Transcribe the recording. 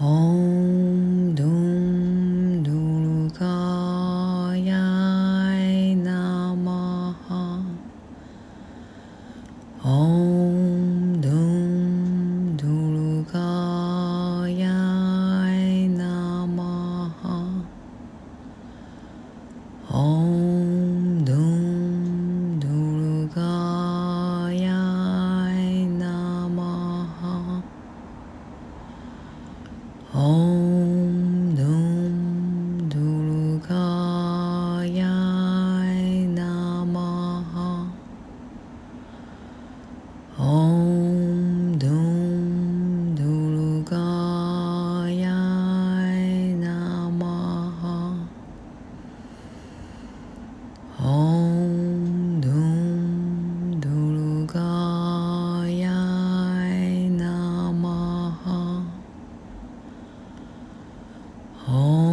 Om Dum Durgaya Namaha Om Dum Om Om Om